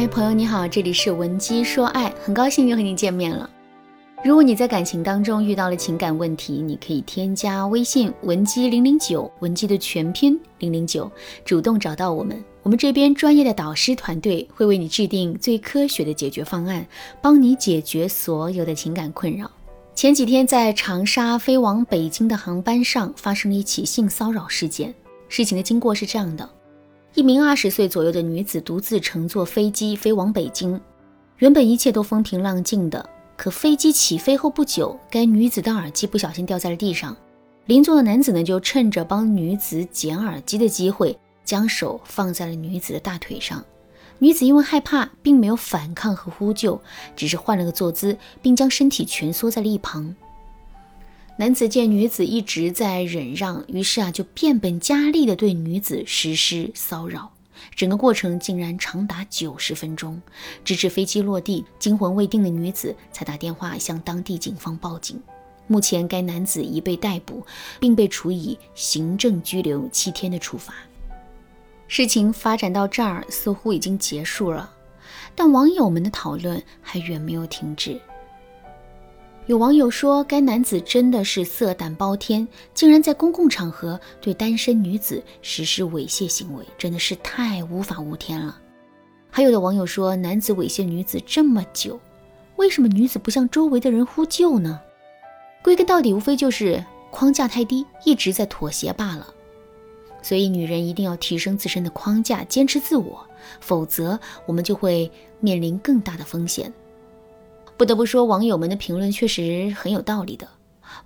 嗨，朋友你好，这里是文姬说爱，很高兴又和你见面了。如果你在感情当中遇到了情感问题，你可以添加微信文姬零零九，文姬的全拼零零九，主动找到我们，我们这边专业的导师团队会为你制定最科学的解决方案，帮你解决所有的情感困扰。前几天在长沙飞往北京的航班上发生了一起性骚扰事件，事情的经过是这样的。一名二十岁左右的女子独自乘坐飞机飞往北京，原本一切都风平浪静的。可飞机起飞后不久，该女子的耳机不小心掉在了地上。邻座的男子呢，就趁着帮女子捡耳机的机会，将手放在了女子的大腿上。女子因为害怕，并没有反抗和呼救，只是换了个坐姿，并将身体蜷缩在了一旁。男子见女子一直在忍让，于是啊，就变本加厉地对女子实施骚扰。整个过程竟然长达九十分钟，直至飞机落地，惊魂未定的女子才打电话向当地警方报警。目前，该男子已被逮捕，并被处以行政拘留七天的处罚。事情发展到这儿，似乎已经结束了，但网友们的讨论还远没有停止。有网友说，该男子真的是色胆包天，竟然在公共场合对单身女子实施猥亵行为，真的是太无法无天了。还有的网友说，男子猥亵女子这么久，为什么女子不向周围的人呼救呢？归根到底，无非就是框架太低，一直在妥协罢了。所以，女人一定要提升自身的框架，坚持自我，否则我们就会面临更大的风险。不得不说，网友们的评论确实很有道理的。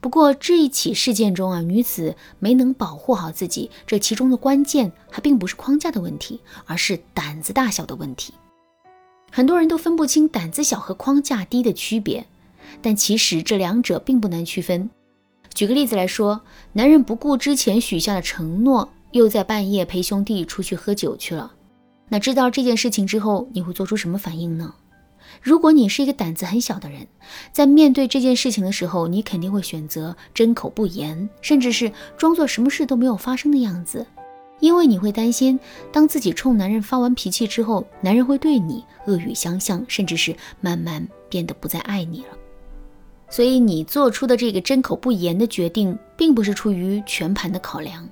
不过这一起事件中啊，女子没能保护好自己，这其中的关键还并不是框架的问题，而是胆子大小的问题。很多人都分不清胆子小和框架低的区别，但其实这两者并不难区分。举个例子来说，男人不顾之前许下的承诺，又在半夜陪兄弟出去喝酒去了。那知道这件事情之后，你会做出什么反应呢？如果你是一个胆子很小的人，在面对这件事情的时候，你肯定会选择针口不言，甚至是装作什么事都没有发生的样子，因为你会担心，当自己冲男人发完脾气之后，男人会对你恶语相向，甚至是慢慢变得不再爱你了。所以你做出的这个针口不言的决定，并不是出于全盘的考量。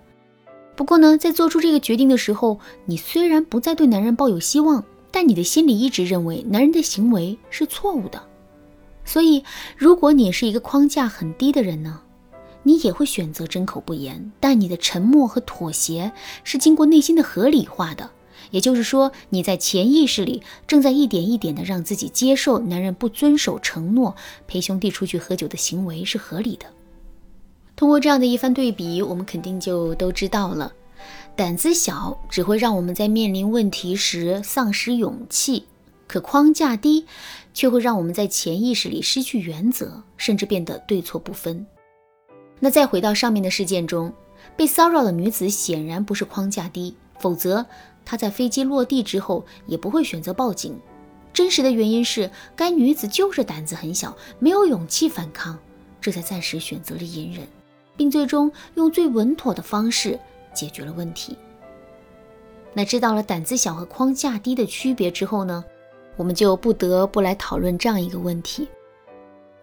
不过呢，在做出这个决定的时候，你虽然不再对男人抱有希望。但你的心里一直认为男人的行为是错误的，所以如果你是一个框架很低的人呢，你也会选择针口不言。但你的沉默和妥协是经过内心的合理化的，也就是说你在潜意识里正在一点一点的让自己接受男人不遵守承诺、陪兄弟出去喝酒的行为是合理的。通过这样的一番对比，我们肯定就都知道了。胆子小只会让我们在面临问题时丧失勇气，可框架低却会让我们在潜意识里失去原则，甚至变得对错不分。那再回到上面的事件中，被骚扰的女子显然不是框架低，否则她在飞机落地之后也不会选择报警。真实的原因是该女子就是胆子很小，没有勇气反抗，这才暂时选择了隐忍，并最终用最稳妥的方式。解决了问题。那知道了胆子小和框架低的区别之后呢，我们就不得不来讨论这样一个问题：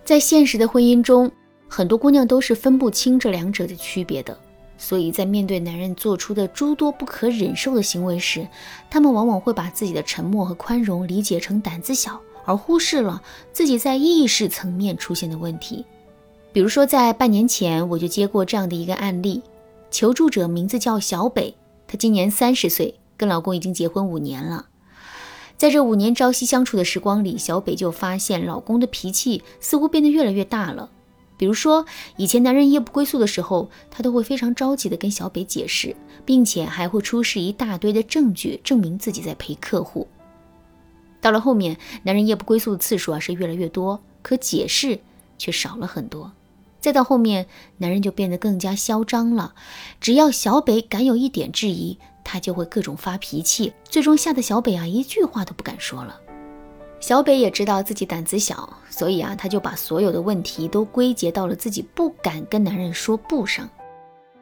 在现实的婚姻中，很多姑娘都是分不清这两者的区别的。所以在面对男人做出的诸多不可忍受的行为时，她们往往会把自己的沉默和宽容理解成胆子小，而忽视了自己在意识层面出现的问题。比如说，在半年前，我就接过这样的一个案例。求助者名字叫小北，她今年三十岁，跟老公已经结婚五年了。在这五年朝夕相处的时光里，小北就发现老公的脾气似乎变得越来越大了。比如说，以前男人夜不归宿的时候，她都会非常着急地跟小北解释，并且还会出示一大堆的证据证明自己在陪客户。到了后面，男人夜不归宿的次数啊是越来越多，可解释却少了很多。再到后面，男人就变得更加嚣张了。只要小北敢有一点质疑，他就会各种发脾气，最终吓得小北啊一句话都不敢说了。小北也知道自己胆子小，所以啊，他就把所有的问题都归结到了自己不敢跟男人说不上。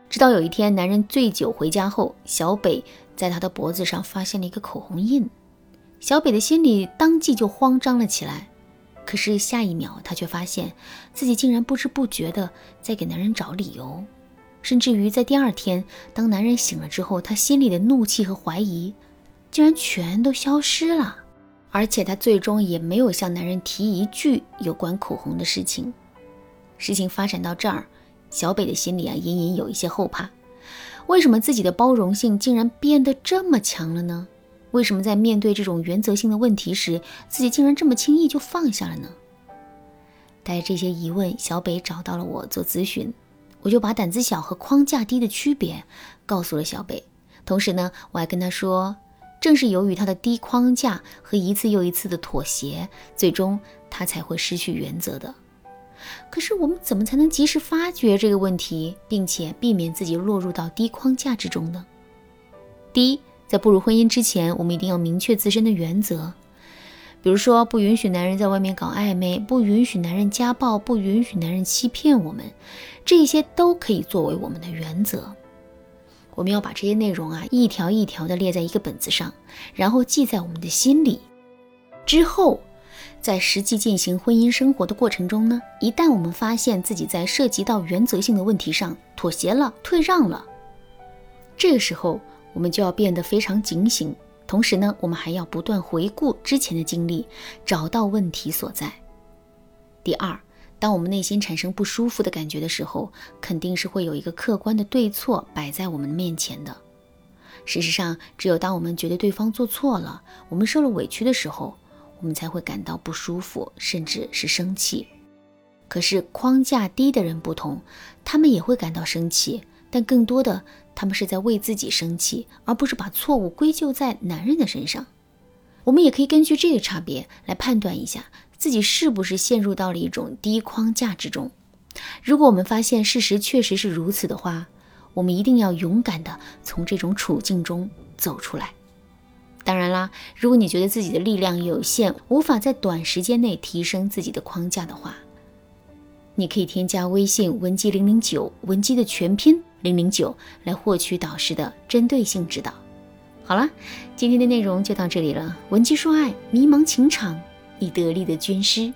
直到有一天，男人醉酒回家后，小北在他的脖子上发现了一个口红印。小北的心里当即就慌张了起来。可是下一秒，他却发现自己竟然不知不觉的在给男人找理由，甚至于在第二天，当男人醒了之后，他心里的怒气和怀疑竟然全都消失了，而且他最终也没有向男人提一句有关口红的事情。事情发展到这儿，小北的心里啊隐隐有一些后怕，为什么自己的包容性竟然变得这么强了呢？为什么在面对这种原则性的问题时，自己竟然这么轻易就放下了呢？带着这些疑问，小北找到了我做咨询，我就把胆子小和框架低的区别告诉了小北。同时呢，我还跟他说，正是由于他的低框架和一次又一次的妥协，最终他才会失去原则的。可是我们怎么才能及时发觉这个问题，并且避免自己落入到低框架之中呢？第一。在步入婚姻之前，我们一定要明确自身的原则，比如说不允许男人在外面搞暧昧，不允许男人家暴，不允许男人欺骗我们，这些都可以作为我们的原则。我们要把这些内容啊一条一条的列在一个本子上，然后记在我们的心里。之后，在实际进行婚姻生活的过程中呢，一旦我们发现自己在涉及到原则性的问题上妥协了、退让了，这个时候。我们就要变得非常警醒，同时呢，我们还要不断回顾之前的经历，找到问题所在。第二，当我们内心产生不舒服的感觉的时候，肯定是会有一个客观的对错摆在我们面前的。事实上，只有当我们觉得对方做错了，我们受了委屈的时候，我们才会感到不舒服，甚至是生气。可是框架低的人不同，他们也会感到生气，但更多的。他们是在为自己生气，而不是把错误归咎在男人的身上。我们也可以根据这个差别来判断一下自己是不是陷入到了一种低框架之中。如果我们发现事实确实是如此的话，我们一定要勇敢的从这种处境中走出来。当然啦，如果你觉得自己的力量有限，无法在短时间内提升自己的框架的话，你可以添加微信文姬零零九，文姬的全拼。零零九来获取导师的针对性指导。好了，今天的内容就到这里了。文姬说爱，迷茫情场，你得力的军师。